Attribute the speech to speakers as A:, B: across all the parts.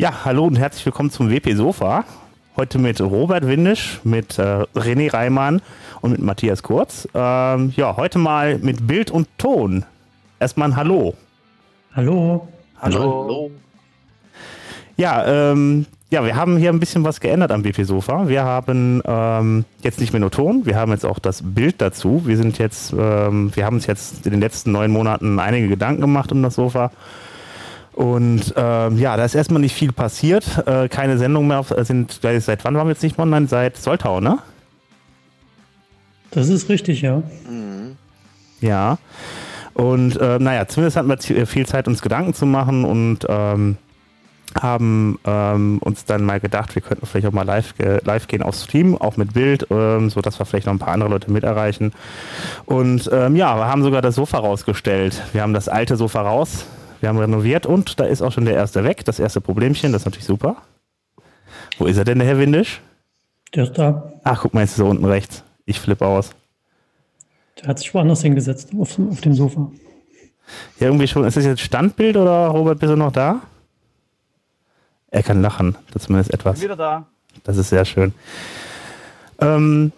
A: Ja, hallo und herzlich willkommen zum WP Sofa. Heute mit Robert Windisch, mit äh, René Reimann und mit Matthias Kurz. Ähm, ja, heute mal mit Bild und Ton. Erstmal ein Hallo.
B: Hallo.
A: Hallo. Hallo. Ja, ähm, ja, wir haben hier ein bisschen was geändert am WP Sofa. Wir haben ähm, jetzt nicht mehr nur Ton, wir haben jetzt auch das Bild dazu. Wir sind jetzt, ähm, wir haben uns jetzt in den letzten neun Monaten einige Gedanken gemacht um das Sofa und ähm, ja, da ist erstmal nicht viel passiert. Äh, keine Sendung mehr. Auf, äh, sind, seit wann waren wir jetzt nicht online? Seit Soltau, ne?
B: Das ist richtig, ja.
A: Mhm. Ja. Und äh, naja, zumindest hatten wir viel Zeit, uns Gedanken zu machen und ähm, haben ähm, uns dann mal gedacht, wir könnten vielleicht auch mal live, live gehen auf Stream, auch mit Bild, ähm, sodass wir vielleicht noch ein paar andere Leute mit erreichen. Und ähm, ja, wir haben sogar das Sofa rausgestellt. Wir haben das alte Sofa raus wir haben renoviert und da ist auch schon der erste weg. Das erste Problemchen, das ist natürlich super. Wo ist er denn, der Herr Windisch?
B: Der ist da.
A: Ach, guck mal, jetzt ist er unten rechts. Ich flippe aus.
B: Der hat sich woanders hingesetzt, auf, auf dem Sofa.
A: Ja, irgendwie schon. Ist das jetzt Standbild oder Robert, bist du noch da? Er kann lachen, das zumindest etwas. Ich
C: bin wieder da.
A: Das ist sehr schön. Ähm,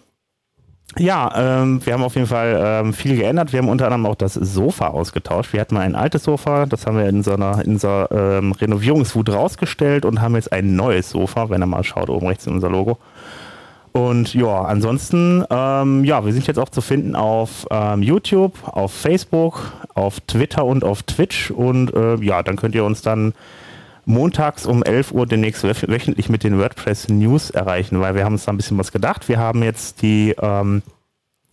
A: ja, ähm, wir haben auf jeden Fall ähm, viel geändert. Wir haben unter anderem auch das Sofa ausgetauscht. Wir hatten mal ein altes Sofa, das haben wir in so einer, in so ähm, Renovierungswut rausgestellt und haben jetzt ein neues Sofa, wenn ihr mal schaut, oben rechts in unser Logo. Und ja, ansonsten, ähm, ja, wir sind jetzt auch zu finden auf ähm, YouTube, auf Facebook, auf Twitter und auf Twitch. Und äh, ja, dann könnt ihr uns dann montags um 11 Uhr demnächst wöchentlich mit den WordPress News erreichen, weil wir haben uns da ein bisschen was gedacht. Wir haben jetzt die ähm,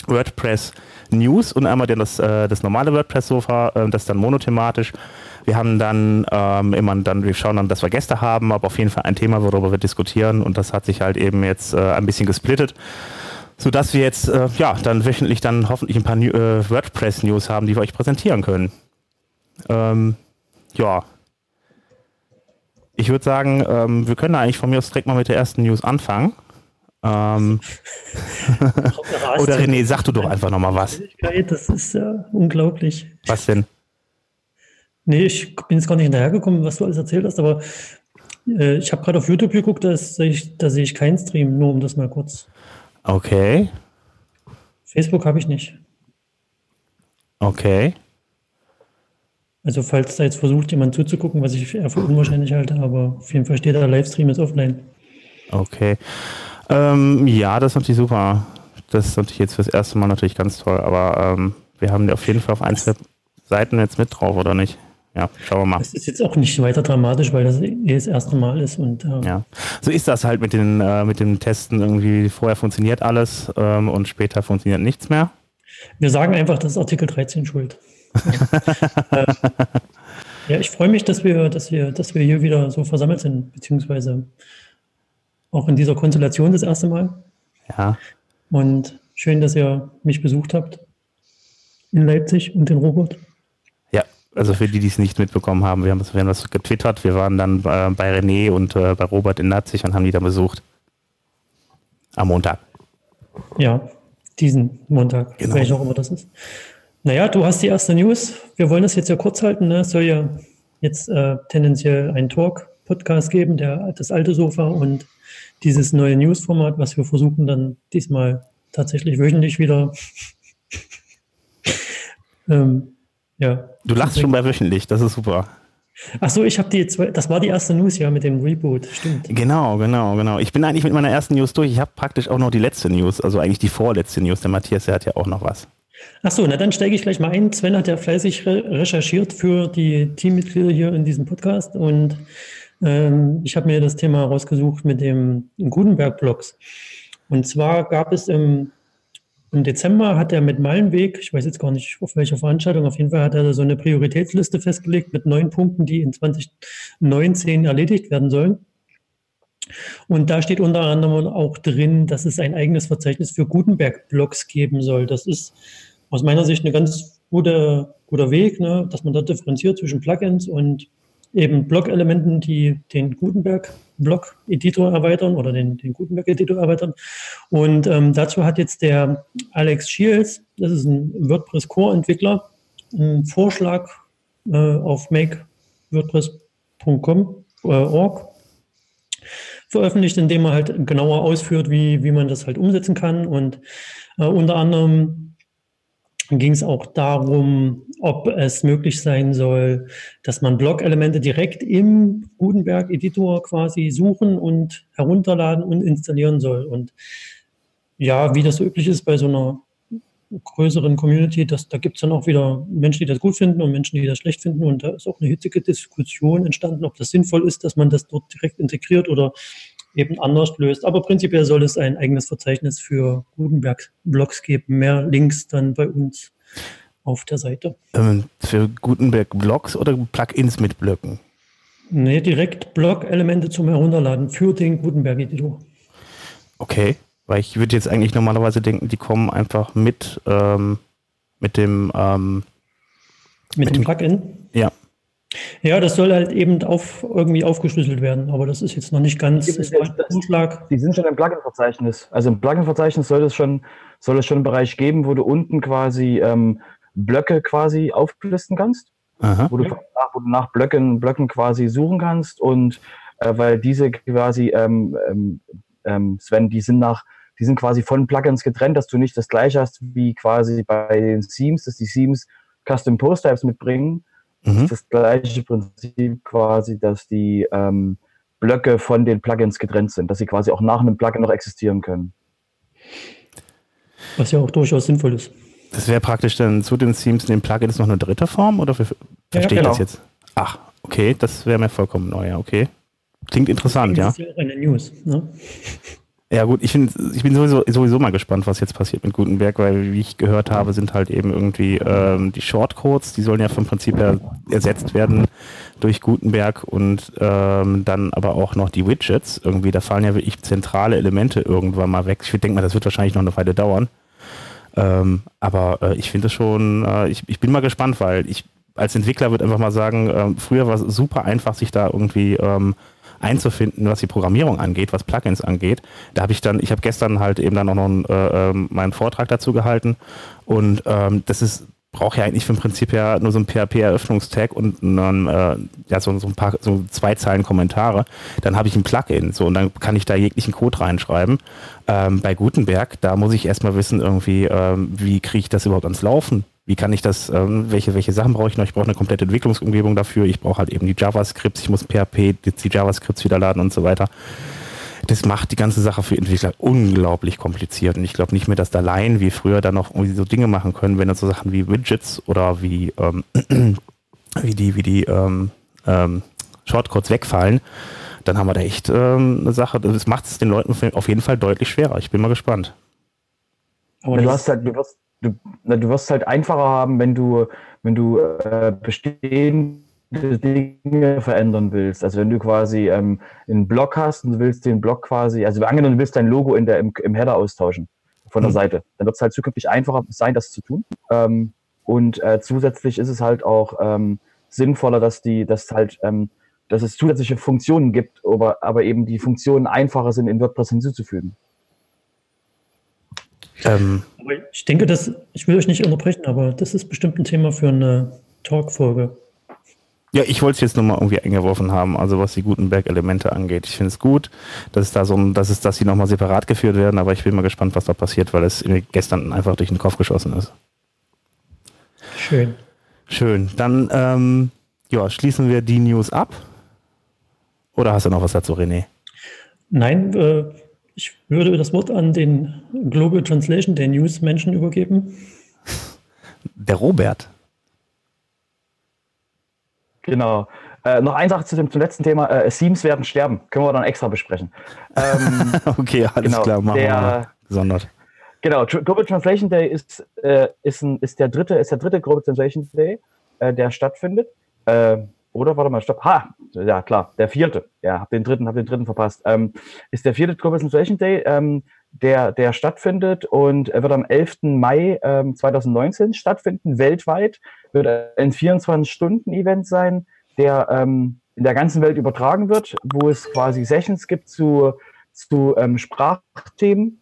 A: WordPress News und einmal das, äh, das normale WordPress-Sofa, äh, das dann monothematisch. Wir haben dann ähm, immer dann, wir schauen dann, dass wir Gäste haben, aber auf jeden Fall ein Thema, worüber wir diskutieren und das hat sich halt eben jetzt äh, ein bisschen gesplittet sodass wir jetzt äh, ja dann wöchentlich dann hoffentlich ein paar äh, WordPress News haben, die wir euch präsentieren können. Ähm, ja, ich würde sagen, ähm, wir können eigentlich von mir aus direkt mal mit der ersten News anfangen. Ähm Oder René, sag du doch einfach nochmal was.
B: Das ist ja unglaublich.
A: Was denn?
B: Nee, ich bin jetzt gar nicht hinterhergekommen, was du alles erzählt hast, aber äh, ich habe gerade auf YouTube geguckt, da, sehe ich, da sehe ich keinen Stream, nur um das mal kurz.
A: Okay.
B: Facebook habe ich nicht.
A: Okay.
B: Also falls da jetzt versucht, jemand zuzugucken, was ich eher für unwahrscheinlich halte, aber auf jeden Fall steht da, Livestream ist offline.
A: Okay. Ähm, ja, das ist natürlich super. Das ist natürlich jetzt fürs erste Mal natürlich ganz toll, aber ähm, wir haben auf jeden Fall auf ein, zwei Seiten jetzt mit drauf, oder nicht? Ja, schauen wir mal.
B: Das ist jetzt auch nicht weiter dramatisch, weil das eh das erste Mal ist. Und,
A: äh ja, so ist das halt mit den, äh, mit dem Testen irgendwie. Vorher funktioniert alles ähm, und später funktioniert nichts mehr.
B: Wir sagen einfach, das ist Artikel 13 schuld. ja, ich freue mich, dass wir, dass, wir, dass wir hier wieder so versammelt sind, beziehungsweise auch in dieser Konstellation das erste Mal.
A: Ja.
B: Und schön, dass ihr mich besucht habt in Leipzig und den Robert.
A: Ja, also für die, die es nicht mitbekommen haben, wir haben, wir haben das getwittert. Wir waren dann äh, bei René und äh, bei Robert in Leipzig und haben die dann besucht. Am Montag.
B: Ja, diesen Montag, genau. welcher auch immer das ist. Naja, du hast die erste News. Wir wollen das jetzt ja kurz halten. Ne? Es soll ja jetzt äh, tendenziell einen Talk-Podcast geben, der das alte Sofa und dieses neue News-Format, was wir versuchen dann diesmal tatsächlich wöchentlich wieder.
A: ähm, ja. Du lachst schon bei wöchentlich, das ist super.
B: Ach so, ich habe die zwei, das war die erste News ja mit dem Reboot, stimmt.
A: Genau, genau, genau. Ich bin eigentlich mit meiner ersten News durch. Ich habe praktisch auch noch die letzte News, also eigentlich die vorletzte News. Der Matthias, der hat ja auch noch was.
B: Ach so, na dann steige ich gleich mal ein. Sven hat ja fleißig re recherchiert für die Teammitglieder hier in diesem Podcast und ähm, ich habe mir das Thema rausgesucht mit dem Gutenberg-Blogs. Und zwar gab es im, im Dezember hat er mit Meilenweg, ich weiß jetzt gar nicht auf welcher Veranstaltung, auf jeden Fall hat er so eine Prioritätsliste festgelegt mit neun Punkten, die in 2019 erledigt werden sollen. Und da steht unter anderem auch drin, dass es ein eigenes Verzeichnis für Gutenberg-Blogs geben soll. Das ist aus meiner Sicht ein ganz guter, guter Weg, ne, dass man da differenziert zwischen Plugins und eben Blog-Elementen, die den Gutenberg-Blog-Editor erweitern oder den, den Gutenberg-Editor erweitern. Und ähm, dazu hat jetzt der Alex Shields, das ist ein WordPress-Core-Entwickler, einen Vorschlag äh, auf makewordpress.com äh, org veröffentlicht, in dem er halt genauer ausführt, wie, wie man das halt umsetzen kann. Und äh, unter anderem ging es auch darum, ob es möglich sein soll, dass man Blog-Elemente direkt im Gutenberg-Editor quasi suchen und herunterladen und installieren soll. Und ja, wie das so üblich ist bei so einer größeren Community, das, da gibt es dann auch wieder Menschen, die das gut finden und Menschen, die das schlecht finden. Und da ist auch eine hitzige Diskussion entstanden, ob das sinnvoll ist, dass man das dort direkt integriert oder eben anders löst. Aber prinzipiell soll es ein eigenes Verzeichnis für Gutenberg-Blogs geben. Mehr Links dann bei uns auf der Seite.
A: Ähm, für Gutenberg-Blogs oder Plugins mit Blöcken?
B: Nee, direkt Blog-Elemente zum Herunterladen für den Gutenberg-Editor.
A: Okay. Weil ich würde jetzt eigentlich normalerweise denken, die kommen einfach mit, ähm, mit dem ähm,
B: mit, mit dem Plugin?
A: Ja.
B: Ja, das soll halt eben auf, irgendwie aufgeschlüsselt werden, aber das ist jetzt noch nicht ganz
C: das Vorschlag. Die sind schon im Plugin-Verzeichnis. Also im Plugin-Verzeichnis soll es schon, soll es schon einen Bereich geben, wo du unten quasi ähm, Blöcke quasi auflisten kannst, wo du, nach, wo du, nach, Blöcken, Blöcken quasi suchen kannst und äh, weil diese quasi, ähm, ähm, ähm Sven, die sind nach die sind quasi von Plugins getrennt, dass du nicht das gleiche hast wie quasi bei den Themes, dass die Themes Custom Post Types mitbringen. Mhm. Das, das gleiche Prinzip quasi, dass die ähm, Blöcke von den Plugins getrennt sind, dass sie quasi auch nach einem Plugin noch existieren können.
B: Was ja auch durchaus sinnvoll ist.
A: Das wäre praktisch dann zu den Themes in den Plugins noch eine dritte Form oder verstehe ja, genau. ich das jetzt? Ach, okay, das wäre mir vollkommen neu, ja, okay. Klingt interessant, ja. Das ist ja auch eine News, ne? Ja gut, ich, find, ich bin sowieso, sowieso mal gespannt, was jetzt passiert mit Gutenberg, weil wie ich gehört habe, sind halt eben irgendwie ähm, die Shortcodes, die sollen ja vom Prinzip her ersetzt werden durch Gutenberg und ähm, dann aber auch noch die Widgets. Irgendwie, da fallen ja wirklich zentrale Elemente irgendwann mal weg. Ich denke mal, das wird wahrscheinlich noch eine Weile dauern. Ähm, aber äh, ich finde es schon, äh, ich, ich bin mal gespannt, weil ich als Entwickler würde einfach mal sagen, äh, früher war es super einfach, sich da irgendwie ähm, einzufinden, was die Programmierung angeht, was Plugins angeht. Da habe ich dann, ich habe gestern halt eben dann auch noch einen, äh, ähm, meinen Vortrag dazu gehalten und ähm, das ist braucht ja eigentlich vom Prinzip her nur so ein PHP-Eröffnungstag und dann äh, ja so, so ein paar so zwei Zeilen Kommentare. Dann habe ich ein Plugin so und dann kann ich da jeglichen Code reinschreiben. Ähm, bei Gutenberg, da muss ich erstmal wissen irgendwie, ähm, wie kriege ich das überhaupt ans Laufen? Wie kann ich das, ähm, welche, welche Sachen brauche ich noch? Ich brauche eine komplette Entwicklungsumgebung dafür. Ich brauche halt eben die JavaScripts, ich muss PHP, die JavaScripts wieder laden und so weiter. Das macht die ganze Sache für Entwickler unglaublich kompliziert. Und ich glaube nicht mehr, dass da Laien wie früher dann noch irgendwie so Dinge machen können, wenn dann so Sachen wie Widgets oder wie, ähm, wie die, wie die ähm, ähm, Shortcodes wegfallen. Dann haben wir da echt ähm, eine Sache. Das macht es den Leuten auf jeden Fall deutlich schwerer. Ich bin mal gespannt.
C: Aber du hast halt, du wirst, du, du wirst halt einfacher haben, wenn du, wenn du äh, bestehende Dinge verändern willst. Also wenn du quasi ähm, einen Blog hast und du willst den Blog quasi, also angenommen, du willst dein Logo in der, im, im Header austauschen von der mhm. Seite, dann wird es halt zukünftig einfacher sein, das zu tun. Ähm, und äh, zusätzlich ist es halt auch ähm, sinnvoller, dass die, dass halt, ähm, dass es zusätzliche Funktionen gibt, aber, aber eben die Funktionen einfacher sind, in WordPress hinzuzufügen.
B: Ähm, ich denke, dass, ich will euch nicht unterbrechen, aber das ist bestimmt ein Thema für eine Talk-Folge.
A: Ja, ich wollte es jetzt nochmal irgendwie eingeworfen haben, also was die Gutenberg-Elemente angeht. Ich finde es gut, dass es da so ein, dass es, dass sie nochmal separat geführt werden, aber ich bin mal gespannt, was da passiert, weil es mir gestern einfach durch den Kopf geschossen ist.
B: Schön.
A: Schön. Dann ähm, ja, schließen wir die News ab. Oder hast du noch was dazu, René?
B: Nein, äh, ich würde das Wort an den Global Translation, den News-Menschen übergeben.
A: Der Robert.
C: Genau. Äh, noch eine Sache zu dem, zum letzten Thema. Äh, Themes werden sterben. Können wir dann extra besprechen.
A: Ähm, okay, alles genau, klar. Machen der, wir gesondert.
C: Genau. Global Translation Day ist, äh, ist, ein, ist, der dritte, ist der dritte Global Translation Day, äh, der stattfindet. Oder warte mal, stopp. Ha, ja klar, der vierte. Ja, hab den dritten, hab den dritten verpasst. Ähm, ist der vierte Global Translation Day, ähm, der, der stattfindet und er wird am 11. Mai ähm, 2019 stattfinden, weltweit. Wird ein 24-Stunden-Event sein, der ähm, in der ganzen Welt übertragen wird, wo es quasi Sessions gibt zu, zu ähm, Sprachthemen,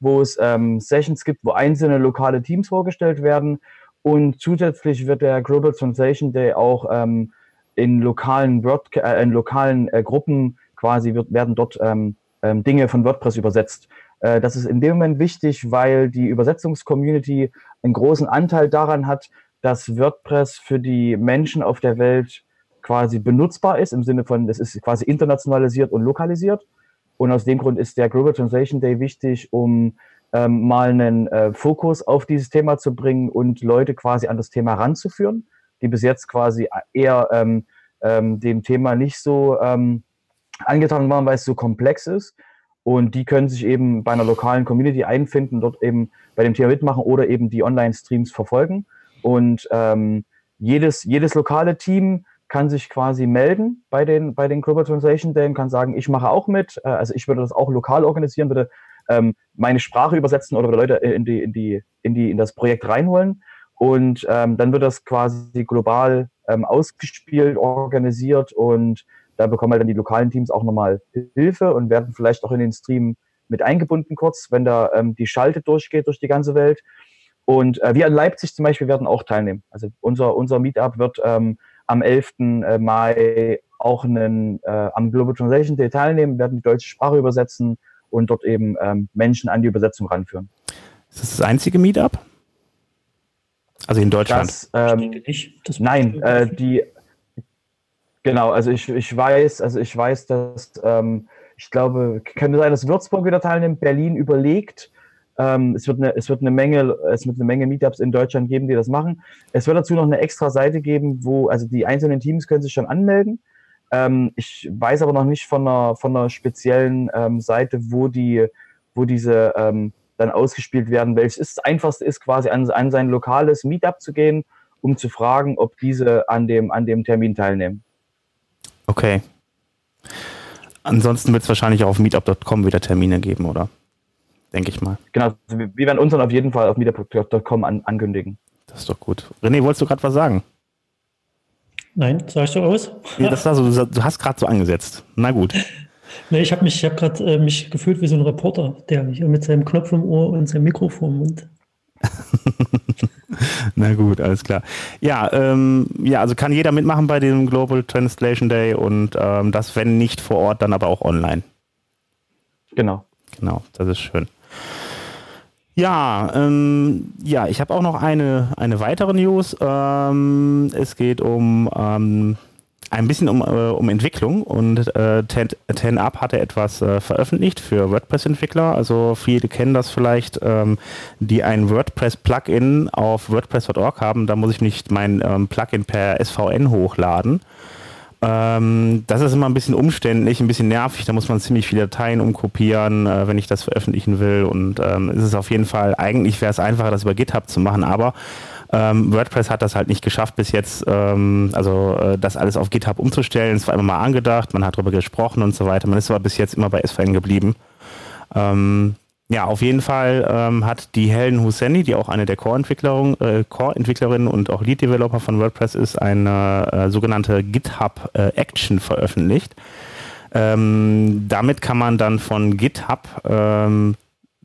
C: wo es ähm, Sessions gibt, wo einzelne lokale Teams vorgestellt werden und zusätzlich wird der Global Translation Day auch ähm, in lokalen, Broadca äh, in lokalen äh, Gruppen quasi wird, werden dort ähm, ähm, Dinge von WordPress übersetzt. Äh, das ist in dem Moment wichtig, weil die Übersetzungscommunity einen großen Anteil daran hat, dass WordPress für die Menschen auf der Welt quasi benutzbar ist, im Sinne von, es ist quasi internationalisiert und lokalisiert. Und aus dem Grund ist der Global Translation Day wichtig, um ähm, mal einen äh, Fokus auf dieses Thema zu bringen und Leute quasi an das Thema ranzuführen, die bis jetzt quasi eher ähm, ähm, dem Thema nicht so ähm, angetan waren, weil es so komplex ist. Und die können sich eben bei einer lokalen Community einfinden, dort eben bei dem Thema mitmachen oder eben die Online-Streams verfolgen. Und ähm, jedes, jedes lokale Team kann sich quasi melden bei den, bei den Global Translation Day und kann sagen, ich mache auch mit. Äh, also ich würde das auch lokal organisieren, würde ähm, meine Sprache übersetzen oder Leute in die, in die, in die, in das Projekt reinholen. Und ähm, dann wird das quasi global ähm, ausgespielt, organisiert und da bekommen halt dann die lokalen Teams auch nochmal Hilfe und werden vielleicht auch in den Stream mit eingebunden kurz, wenn da ähm, die Schalte durchgeht durch die ganze Welt. Und äh, wir in Leipzig zum Beispiel werden auch teilnehmen. Also unser, unser Meetup wird ähm, am 11. Äh, Mai auch einen, äh, am Global Translation Day teilnehmen, werden die deutsche Sprache übersetzen und dort eben ähm, Menschen an die Übersetzung ranführen.
A: Ist das das einzige Meetup? Also in Deutschland?
C: Das, ähm, das nein, äh, die, genau, also ich, ich weiß, also ich weiß, dass, ähm, ich glaube, könnte sein, dass Würzburg wieder teilnimmt, Berlin überlegt, ähm, es, wird eine, es, wird eine Menge, es wird eine Menge Meetups in Deutschland geben, die das machen. Es wird dazu noch eine extra Seite geben, wo, also die einzelnen Teams können sich schon anmelden. Ähm, ich weiß aber noch nicht von einer, von einer speziellen ähm, Seite, wo die, wo diese ähm, dann ausgespielt werden. Welches das einfachste ist, quasi an, an sein lokales Meetup zu gehen, um zu fragen, ob diese an dem, an dem Termin teilnehmen.
A: Okay. Ansonsten wird es wahrscheinlich auch auf meetup.com wieder Termine geben, oder? denke ich mal.
C: Genau, also wir, wir werden uns dann auf jeden Fall auf meetup.com an, ankündigen.
A: Das ist doch gut. René, wolltest du gerade was sagen?
B: Nein, sag ich so aus?
A: Ja, das war so, du hast gerade so angesetzt. Na gut.
B: nee, ich habe mich, hab gerade äh, mich gefühlt wie so ein Reporter, der hier mit seinem Knopf im Ohr und seinem Mikrofon im Mund.
A: Na gut, alles klar. Ja, ähm, ja, also kann jeder mitmachen bei dem Global Translation Day und ähm, das, wenn nicht vor Ort, dann aber auch online.
C: Genau.
A: Genau, das ist schön. Ja, ähm, ja, ich habe auch noch eine, eine weitere News. Ähm, es geht um ähm, ein bisschen um, äh, um Entwicklung und äh, 10, Up hatte etwas äh, veröffentlicht für WordPress-Entwickler. Also viele kennen das vielleicht, ähm, die ein WordPress-Plugin auf WordPress.org haben. Da muss ich nicht mein ähm, Plugin per SVN hochladen. Ähm, das ist immer ein bisschen umständlich, ein bisschen nervig. Da muss man ziemlich viele Dateien umkopieren, äh, wenn ich das veröffentlichen will. Und ähm, es ist auf jeden Fall, eigentlich wäre es einfacher, das über GitHub zu machen, aber ähm, WordPress hat das halt nicht geschafft bis jetzt, ähm, also äh, das alles auf GitHub umzustellen. Es war immer mal angedacht, man hat darüber gesprochen und so weiter. Man ist aber bis jetzt immer bei SVN geblieben. Ähm, ja, auf jeden Fall ähm, hat die Helen Husseini, die auch eine der Core-Entwicklerinnen äh, Core und auch Lead-Developer von WordPress ist, eine äh, sogenannte GitHub äh, veröffentlicht. Ähm, damit kann man dann von GitHub ähm,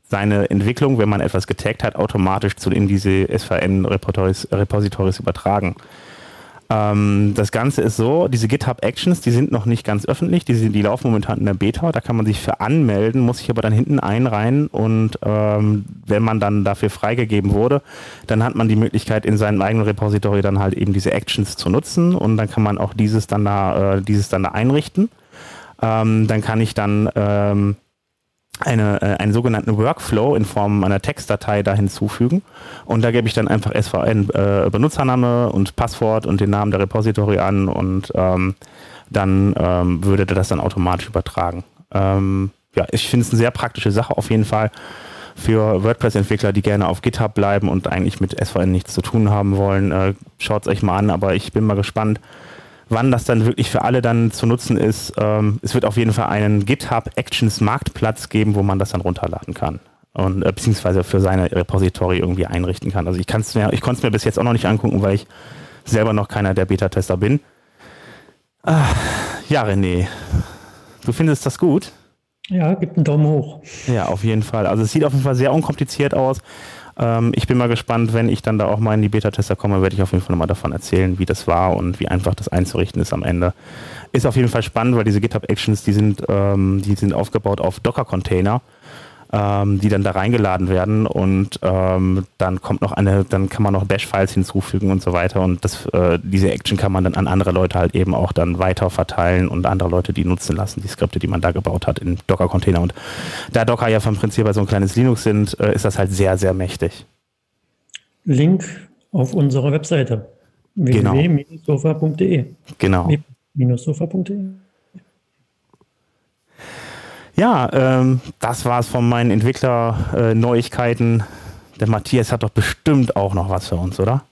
A: seine Entwicklung, wenn man etwas getaggt hat, automatisch zu in diese SVN-Repositories übertragen. Ähm, das Ganze ist so, diese GitHub Actions, die sind noch nicht ganz öffentlich, die, sind, die laufen momentan in der Beta, da kann man sich für anmelden, muss sich aber dann hinten einreihen und ähm, wenn man dann dafür freigegeben wurde, dann hat man die Möglichkeit in seinem eigenen Repository dann halt eben diese Actions zu nutzen und dann kann man auch dieses dann da, äh, dieses dann da einrichten. Ähm, dann kann ich dann ähm, eine, äh, einen sogenannten Workflow in Form einer Textdatei da hinzufügen. Und da gebe ich dann einfach SVN äh, Benutzername und Passwort und den Namen der Repository an und ähm, dann ähm, würde das dann automatisch übertragen. Ähm, ja, ich finde es eine sehr praktische Sache auf jeden Fall für WordPress-Entwickler, die gerne auf GitHub bleiben und eigentlich mit SVN nichts zu tun haben wollen. Äh, Schaut es euch mal an, aber ich bin mal gespannt, wann das dann wirklich für alle dann zu nutzen ist. Ähm, es wird auf jeden Fall einen GitHub Actions Marktplatz geben, wo man das dann runterladen kann und äh, beziehungsweise für seine Repository irgendwie einrichten kann. Also ich kann es mir, ich konnte es mir bis jetzt auch noch nicht angucken, weil ich selber noch keiner der Beta-Tester bin. Ah, ja, René, du findest das gut?
B: Ja, gibt einen Daumen hoch.
A: Ja, auf jeden Fall. Also es sieht auf jeden Fall sehr unkompliziert aus. Ähm, ich bin mal gespannt, wenn ich dann da auch mal in die Beta-Tester komme, werde ich auf jeden Fall nochmal davon erzählen, wie das war und wie einfach das einzurichten ist am Ende. Ist auf jeden Fall spannend, weil diese GitHub-Actions, die sind, ähm, die sind aufgebaut auf Docker-Container ähm, die dann da reingeladen werden und ähm, dann kommt noch eine, dann kann man noch Bash-Files hinzufügen und so weiter und das, äh, diese Action kann man dann an andere Leute halt eben auch dann weiter verteilen und andere Leute die nutzen lassen, die Skripte, die man da gebaut hat in Docker-Container und da Docker ja vom Prinzip so ein kleines Linux sind, äh, ist das halt sehr, sehr mächtig.
B: Link auf unserer Webseite www.sofa.de
A: Genau.
B: sofa.de
A: Ja, ähm, das war's von meinen Entwickler-Neuigkeiten. Äh, Der Matthias hat doch bestimmt auch noch was für uns, oder?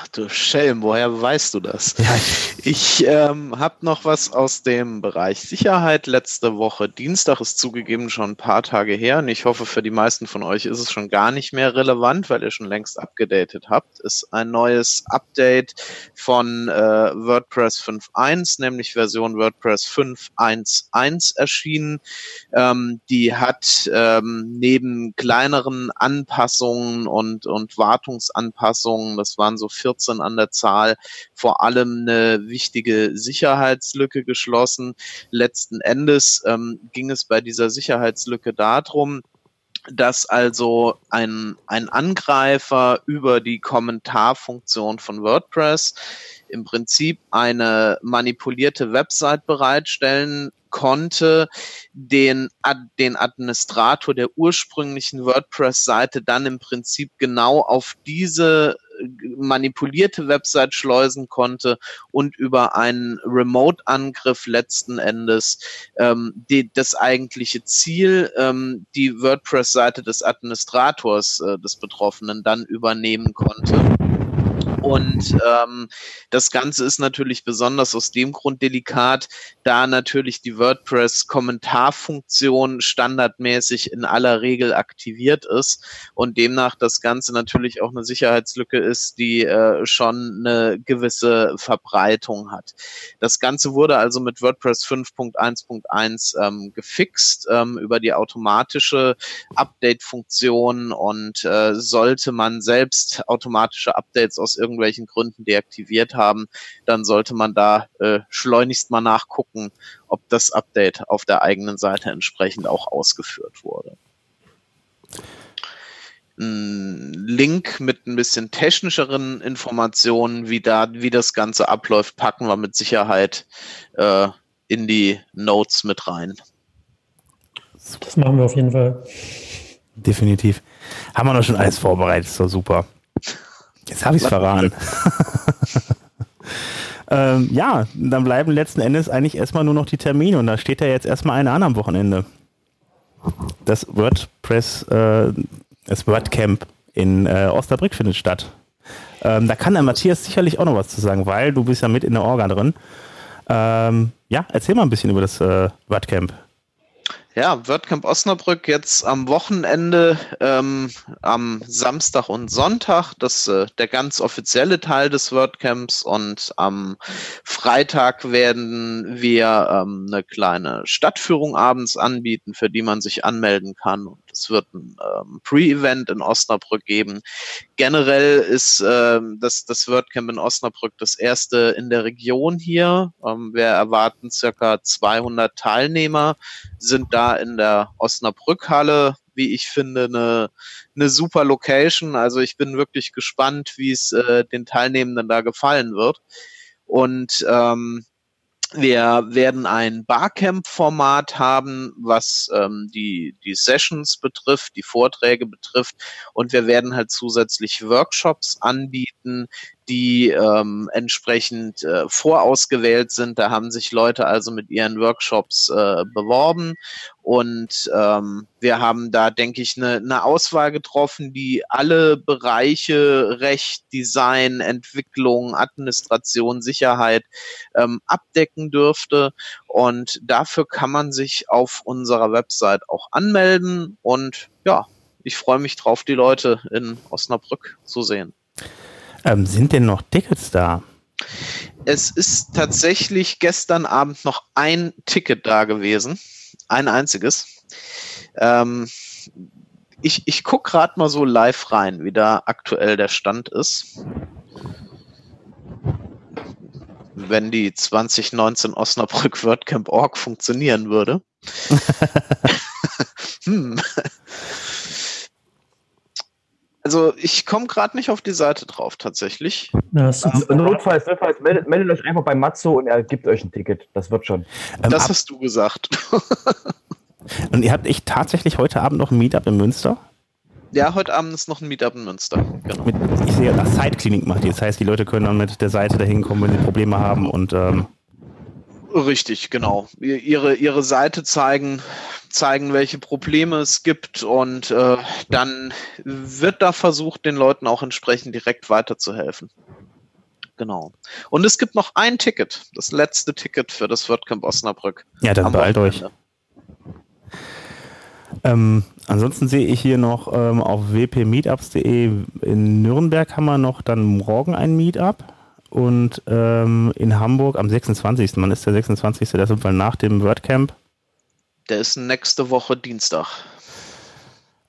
D: Ach du Schelm, woher weißt du das? Ja, ich ähm, habe noch was aus dem Bereich Sicherheit. Letzte Woche Dienstag ist zugegeben schon ein paar Tage her und ich hoffe, für die meisten von euch ist es schon gar nicht mehr relevant, weil ihr schon längst abgedatet habt. Ist ein neues Update von äh, WordPress 5.1, nämlich Version WordPress 5.1.1 erschienen. Ähm, die hat ähm, neben kleineren Anpassungen und, und Wartungsanpassungen, das waren so 14 an der Zahl vor allem eine wichtige Sicherheitslücke geschlossen. Letzten Endes ähm, ging es bei dieser Sicherheitslücke darum, dass also ein, ein Angreifer über die Kommentarfunktion von WordPress im Prinzip eine manipulierte Website bereitstellen konnte, den, den Administrator der ursprünglichen WordPress-Seite dann im Prinzip genau auf diese manipulierte Website schleusen konnte und über einen Remote-Angriff letzten Endes ähm, die, das eigentliche Ziel, ähm, die WordPress-Seite des Administrators äh, des Betroffenen dann übernehmen konnte. Und ähm, das Ganze ist natürlich besonders aus dem Grund delikat, da natürlich die WordPress-Kommentarfunktion standardmäßig in aller Regel aktiviert ist und demnach das Ganze natürlich auch eine Sicherheitslücke ist, die äh, schon eine gewisse Verbreitung hat. Das Ganze wurde also mit WordPress 5.1.1 ähm, gefixt ähm, über die automatische Update-Funktion und äh, sollte man selbst automatische Updates aus irgendwelchen Gründen deaktiviert haben, dann sollte man da äh, schleunigst mal nachgucken, ob das Update auf der eigenen Seite entsprechend auch ausgeführt wurde. Ein Link mit ein bisschen technischeren Informationen, wie da, wie das Ganze abläuft, packen wir mit Sicherheit äh, in die Notes mit rein.
B: Das machen wir auf jeden Fall.
A: Definitiv. Haben wir noch schon alles vorbereitet, so super. Jetzt habe ich es verraten. ähm, ja, dann bleiben letzten Endes eigentlich erstmal nur noch die Termine und da steht ja jetzt erstmal einer an am Wochenende. Das WordPress, äh, das WordCamp in äh, Osterbrück findet statt. Ähm, da kann der Matthias sicherlich auch noch was zu sagen, weil du bist ja mit in der Orga drin. Ähm, ja, erzähl mal ein bisschen über das äh, WordCamp.
D: Ja, WordCamp Osnabrück jetzt am Wochenende, ähm, am Samstag und Sonntag, das äh, der ganz offizielle Teil des WordCamps. Und am Freitag werden wir ähm, eine kleine Stadtführung abends anbieten, für die man sich anmelden kann. und es wird ein ähm, Pre-Event in Osnabrück geben. Generell ist ähm, das, das WordCamp in Osnabrück das erste in der Region hier. Ähm, wir erwarten circa 200 Teilnehmer, sind da in der Osnabrückhalle wie ich finde, eine, eine super Location. Also ich bin wirklich gespannt, wie es äh, den Teilnehmenden da gefallen wird. Und ähm, wir werden ein Barcamp-Format haben, was ähm, die, die Sessions betrifft, die Vorträge betrifft. Und wir werden halt zusätzlich Workshops anbieten, die ähm, entsprechend äh, vorausgewählt sind. Da haben sich Leute also mit ihren Workshops äh, beworben und ähm, wir haben da, denke ich, eine, eine Auswahl getroffen, die alle Bereiche Recht, Design, Entwicklung, Administration, Sicherheit ähm, abdecken dürfte. Und dafür kann man sich auf unserer Website auch anmelden. Und ja, ich freue mich drauf, die Leute in Osnabrück zu sehen.
A: Ähm, sind denn noch Tickets da?
D: Es ist tatsächlich gestern Abend noch ein Ticket da gewesen. Ein einziges. Ähm, Ich, ich gucke gerade mal so live rein, wie da aktuell der Stand ist. Wenn die 2019 Osnabrück WordCamp Org funktionieren würde. hm. Also ich komme gerade nicht auf die Seite drauf, tatsächlich.
C: Ja, ähm, notfalls, notfalls meldet, meldet, euch einfach bei Matzo und er gibt euch ein Ticket. Das wird schon.
D: Ähm, das hast du gesagt.
A: und ihr habt echt tatsächlich heute Abend noch ein Meetup in Münster?
D: Ja, heute Abend ist noch ein Meetup in Münster.
A: Genau. Mit, ich sehe, das Side-Klinik macht ihr. Das heißt, die Leute können dann mit der Seite dahin kommen, wenn sie Probleme haben und ähm
D: Richtig, genau. Ihre, ihre Seite zeigen, zeigen, welche Probleme es gibt und äh, dann wird da versucht, den Leuten auch entsprechend direkt weiterzuhelfen. Genau. Und es gibt noch ein Ticket, das letzte Ticket für das WordCamp Osnabrück.
A: Ja, dann beeilt euch. Ähm, ansonsten sehe ich hier noch ähm, auf wpmeetups.de in Nürnberg haben wir noch dann morgen ein Meetup und ähm, in Hamburg am 26. Man ist der 26. Der ist auf nach dem WordCamp.
D: Der ist nächste Woche Dienstag.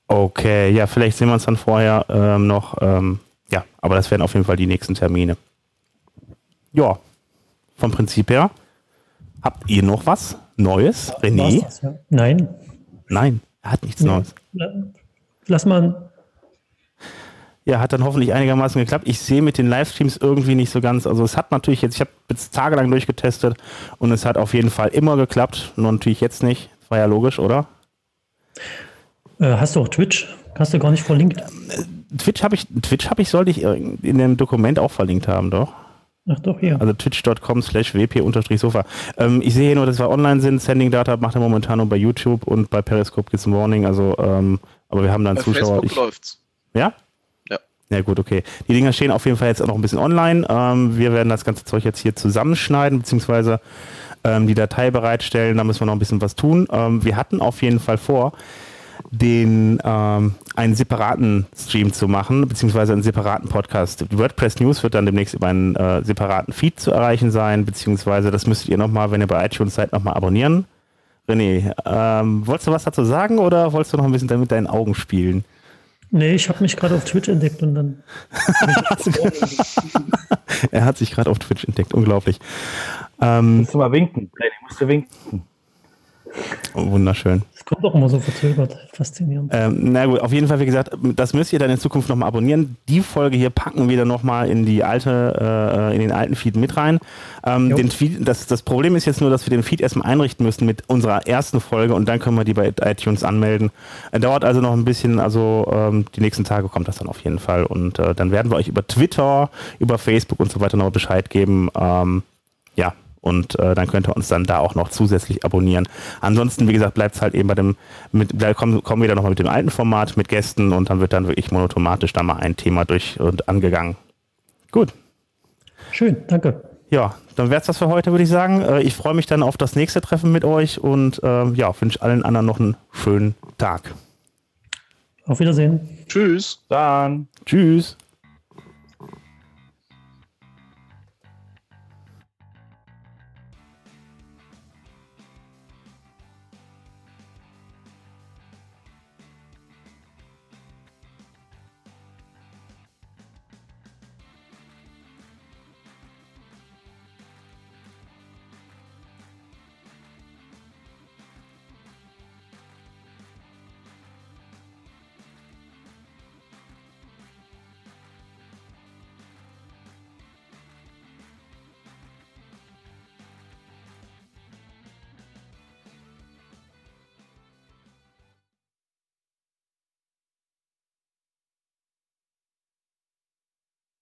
A: Okay, ja, vielleicht sehen wir uns dann vorher ähm, noch. Ähm, ja, aber das werden auf jeden Fall die nächsten Termine. Ja, vom Prinzip her. Habt ihr noch was Neues, René? Das,
B: ja? Nein.
A: Nein, er hat nichts Neues.
B: Lass mal.
A: Ja, hat dann hoffentlich einigermaßen geklappt. Ich sehe mit den Livestreams irgendwie nicht so ganz. Also es hat natürlich jetzt, ich habe jetzt tagelang durchgetestet und es hat auf jeden Fall immer geklappt. Nur natürlich jetzt nicht. War ja logisch, oder?
B: Äh, hast du auch Twitch? Hast du gar nicht verlinkt?
A: Twitch habe ich, Twitch habe ich, sollte ich in dem Dokument auch verlinkt haben, doch.
B: Ach doch, hier.
A: Also twitch.com slash wp-sofa. Ähm, ich sehe hier nur, dass wir online sind. Sending Data macht er momentan nur bei YouTube und bei Periscope gibt es ein Warning. Also, ähm, aber wir haben dann bei Zuschauer.
D: Facebook ich, läuft's.
A: Ja?
D: Ja.
A: Ja, gut, okay. Die Dinger stehen auf jeden Fall jetzt auch noch ein bisschen online. Ähm, wir werden das ganze Zeug jetzt hier zusammenschneiden, beziehungsweise ähm, die Datei bereitstellen. Da müssen wir noch ein bisschen was tun. Ähm, wir hatten auf jeden Fall vor, den ähm, einen separaten Stream zu machen, beziehungsweise einen separaten Podcast. Die WordPress News wird dann demnächst über einen äh, separaten Feed zu erreichen sein, beziehungsweise das müsstet ihr nochmal, wenn ihr bei iTunes seid, nochmal abonnieren. René, ähm, wolltest du was dazu sagen oder wolltest du noch ein bisschen damit deinen Augen spielen?
B: Nee, ich habe mich gerade auf Twitch entdeckt und dann.
A: er hat sich gerade auf Twitch entdeckt, unglaublich. Ähm,
C: musst du mal winken, René, musst du winken.
A: Oh, wunderschön.
B: Es kommt auch immer so verzögert. Faszinierend.
A: Ähm, na gut, auf jeden Fall, wie gesagt, das müsst ihr dann in Zukunft nochmal abonnieren. Die Folge hier packen wir dann nochmal in die alte, äh, in den alten Feed mit rein. Ähm, den Feed, das, das Problem ist jetzt nur, dass wir den Feed erstmal einrichten müssen mit unserer ersten Folge und dann können wir die bei iTunes anmelden. Äh, dauert also noch ein bisschen, also ähm, die nächsten Tage kommt das dann auf jeden Fall. Und äh, dann werden wir euch über Twitter, über Facebook und so weiter noch Bescheid geben. Ähm, und äh, dann könnt ihr uns dann da auch noch zusätzlich abonnieren. Ansonsten, wie gesagt, bleibt es halt eben bei dem, mit, kommen, kommen wir dann nochmal mit dem alten Format mit Gästen und dann wird dann wirklich monotomatisch da mal ein Thema durch und angegangen. Gut.
B: Schön, danke.
A: Ja, dann wäre es das für heute, würde ich sagen. Äh, ich freue mich dann auf das nächste Treffen mit euch und äh, ja, wünsche allen anderen noch einen schönen Tag.
B: Auf Wiedersehen.
D: Tschüss.
A: Dann. Tschüss.